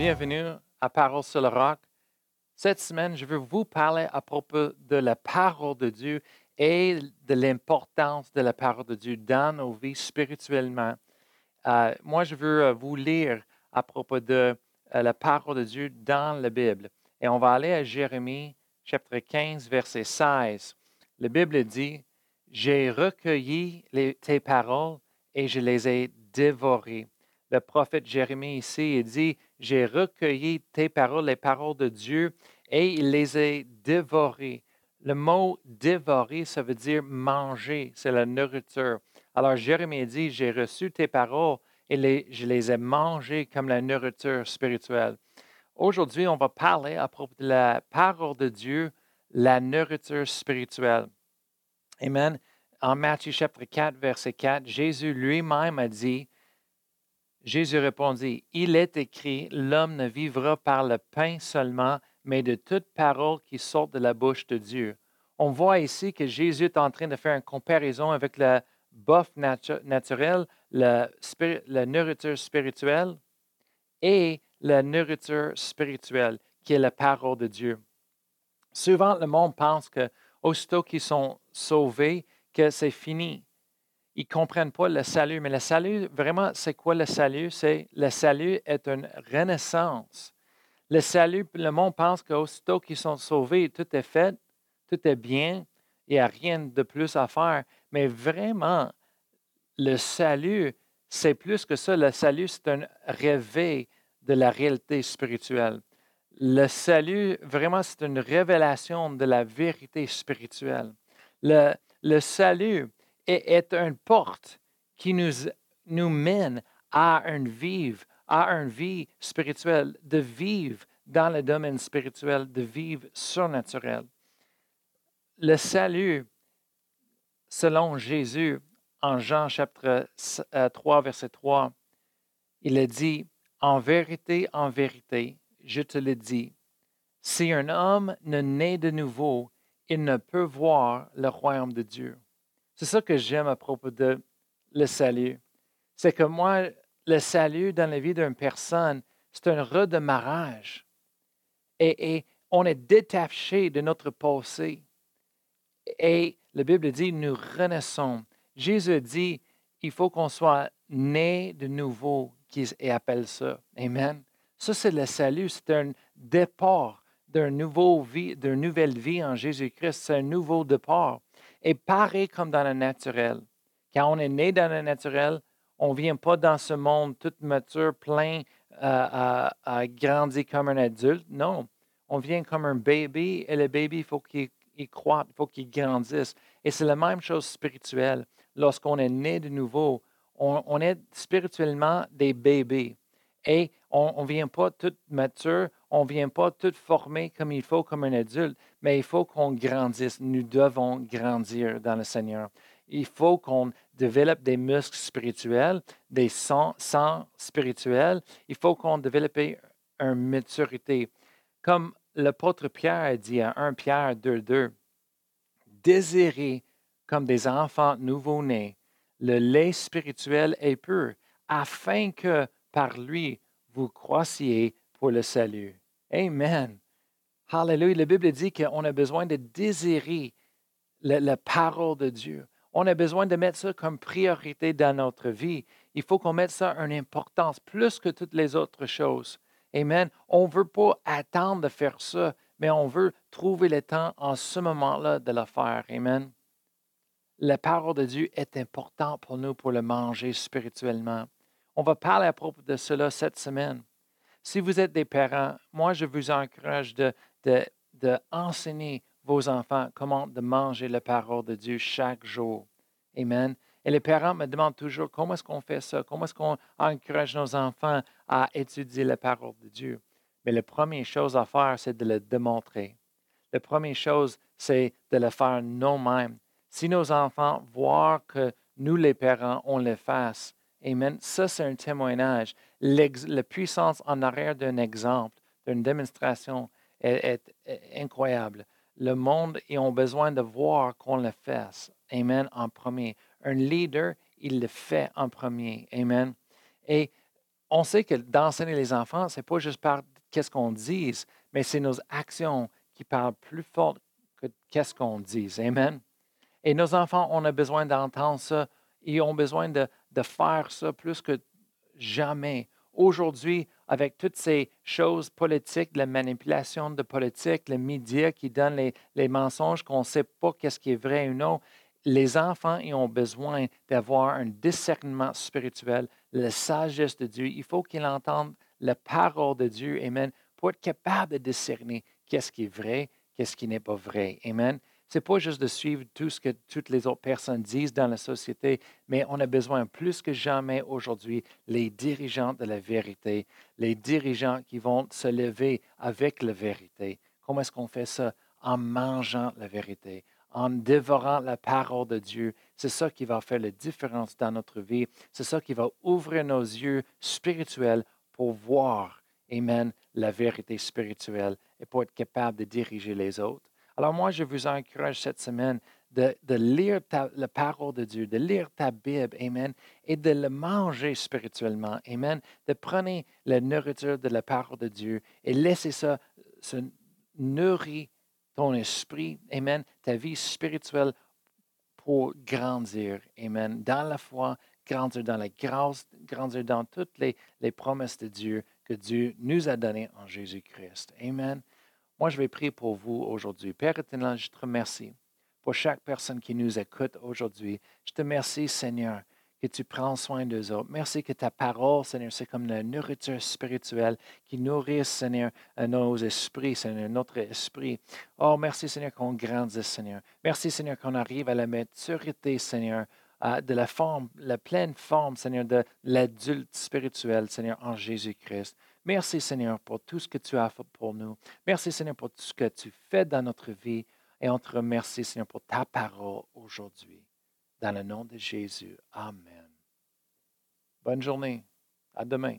bienvenue à Parole sur le roc. Cette semaine, je veux vous parler à propos de la parole de Dieu et de l'importance de la parole de Dieu dans nos vies spirituellement. Euh, moi, je veux euh, vous lire à propos de euh, la parole de Dieu dans la Bible. Et on va aller à Jérémie chapitre 15, verset 16. La Bible dit, J'ai recueilli tes paroles et je les ai dévorées. Le prophète Jérémie ici dit, J'ai recueilli tes paroles, les paroles de Dieu, et il les a dévorées. Le mot dévorer, ça veut dire manger, c'est la nourriture. Alors Jérémie dit, J'ai reçu tes paroles et je les ai mangées comme la nourriture spirituelle. Aujourd'hui, on va parler à propos de la parole de Dieu, la nourriture spirituelle. Amen. En Matthieu chapitre 4, verset 4, Jésus lui-même a dit, Jésus répondit, Il est écrit, l'homme ne vivra par le pain seulement, mais de toute parole qui sort de la bouche de Dieu. On voit ici que Jésus est en train de faire une comparaison avec la bouffe naturelle, la, la nourriture spirituelle et la nourriture spirituelle, qui est la parole de Dieu. Souvent, le monde pense que, aussitôt qu'ils sont sauvés, que c'est fini. Ils ne comprennent pas le salut. Mais le salut, vraiment, c'est quoi le salut? C'est le salut est une renaissance. Le salut, le monde pense qu'aussitôt qu'ils sont sauvés, tout est fait, tout est bien, il n'y a rien de plus à faire. Mais vraiment, le salut, c'est plus que ça. Le salut, c'est un réveil de la réalité spirituelle. Le salut, vraiment, c'est une révélation de la vérité spirituelle. Le, le salut est, une porte qui nous, mène à à une vie spirituelle, de vivre dans le domaine spirituel, de vivre surnaturel. Le salut, selon Jésus, en Jean chapitre 3, euh, verset 3, il a dit, en vérité, en vérité, je te le dis, si un homme ne naît de nouveau, il ne peut voir le royaume de Dieu. C'est ça que j'aime à propos de le salut. C'est que moi, le salut dans la vie d'une personne, c'est un redémarrage. Et, on est détaché de notre passé. Et la Bible dit, nous renaissons. Jésus dit, il faut qu'on soit né de nouveau qui appelle ça. Amen. Ça, c'est le salut. C'est un départ d'une nouvelle vie en Jésus-Christ. C'est un nouveau départ. Et pareil comme dans le naturel. Quand on est né dans le naturel, on ne vient pas dans ce monde tout mature, plein, euh, à, grandir comme un adulte. Non. On vient comme un bébé et le bébé, il faut qu'il croît, il faut qu'il grandisse. Et c'est la même chose spirituelle. Lorsqu'on est né de nouveau, on, est spirituellement des bébés. Et on ne vient pas tout mature, on ne vient pas tout formé comme il faut, comme un adulte, mais il faut qu'on grandisse. Nous devons grandir dans le Seigneur. Il faut qu'on développe des muscles spirituels, des sens, spirituels. Il faut qu'on développe une maturité. Comme l'apôtre Pierre a dit à 1 Pierre 2.2, désirez comme des enfants nouveau-nés le lait spirituel est pur, afin que par lui vous croissiez pour le salut. Amen. Hallelujah. La Bible dit qu'on a besoin de désirer la, parole de Dieu. On a besoin de mettre ça comme priorité dans notre vie. Il faut qu'on mette ça en importance plus que toutes les autres choses. Amen. On ne veut pas attendre de faire ça, mais on veut trouver le temps en ce moment-là de le faire. Amen la parole de Dieu est importante pour nous pour le manger spirituellement. On va parler à propos de cela cette semaine. Si vous êtes des parents, moi, je vous encourage de, de, vos enfants comment de manger la parole de Dieu chaque jour. Amen. Et les parents me demandent toujours comment est-ce qu'on fait ça, comment est-ce qu'on encourage nos enfants à étudier la parole de Dieu? Mais la première chose à faire, c'est de le démontrer. La première chose, c'est de le faire nous-mêmes si nos enfants voient que nous, les parents, on le fasse, Amen, ça c'est un témoignage. La puissance en arrière d'un exemple, d'une démonstration est, incroyable. Le monde a besoin de voir qu'on le fasse. Amen, en premier. Un leader, il le fait en premier. Amen. Et on sait que d'enseigner les enfants, ce n'est pas juste par qu'est-ce qu'on dise, mais c'est nos actions qui parlent plus fort que qu'est-ce qu'on dit. Amen. Et nos enfants, on a besoin d'entendre ça. Ils ont besoin de, faire ça plus que jamais. Aujourd'hui, avec toutes ces choses politiques, la manipulation de politique, les médias qui donnent les, les mensonges qu'on ne sait pas qu'est-ce qui est vrai ou non, les enfants ils ont besoin d'avoir un discernement spirituel, la sagesse de Dieu. Il faut qu'ils entendent la parole de Dieu, Amen, pour être capable de discerner qu'est-ce qui est vrai, qu'est-ce qui n'est pas vrai. Amen. N'est pas juste de suivre tout ce que toutes les autres personnes disent dans la société, mais on a besoin plus que jamais aujourd'hui les dirigeants de la vérité, les dirigeants qui vont se lever avec la vérité. Comment est-ce qu'on fait ça? En mangeant la vérité, en dévorant la parole de Dieu. C'est ça qui va faire la différence dans notre vie. C'est ça qui va ouvrir nos yeux spirituels pour voir, Amen, la vérité spirituelle et pour être capable de diriger les autres. Alors moi, je vous encourage cette semaine de, lire la parole de Dieu, de lire ta Bible, Amen, et de le manger spirituellement, Amen, de prendre la nourriture de la parole de Dieu et laisser ça se nourrir ton esprit, Amen, ta vie spirituelle pour grandir, Amen, dans la foi, grandir dans la grâce, grandir dans toutes les, les promesses de Dieu que Dieu nous a données en Jésus-Christ. Amen. Moi, je vais prier pour vous aujourd'hui. Père éternel, je te remercie pour chaque personne qui nous écoute aujourd'hui. Je te remercie, Seigneur, que tu prends soin d'eux autres. Merci que ta parole, Seigneur, c'est comme la nourriture spirituelle qui nourrit, Seigneur, nos esprits, Seigneur, notre esprit. Oh, merci, Seigneur, qu'on grandisse, Seigneur. Merci, Seigneur, qu'on arrive à la maturité, Seigneur, de la forme, la pleine forme, Seigneur, de l'adulte spirituel, Seigneur, en Jésus-Christ. Merci, Seigneur, pour tout ce que tu as fait pour nous. Merci, Seigneur, pour tout ce que tu fais dans notre vie. Et on te remercie, Seigneur, pour ta parole aujourd'hui. Dans le nom de Jésus. Amen. Bonne journée. À demain.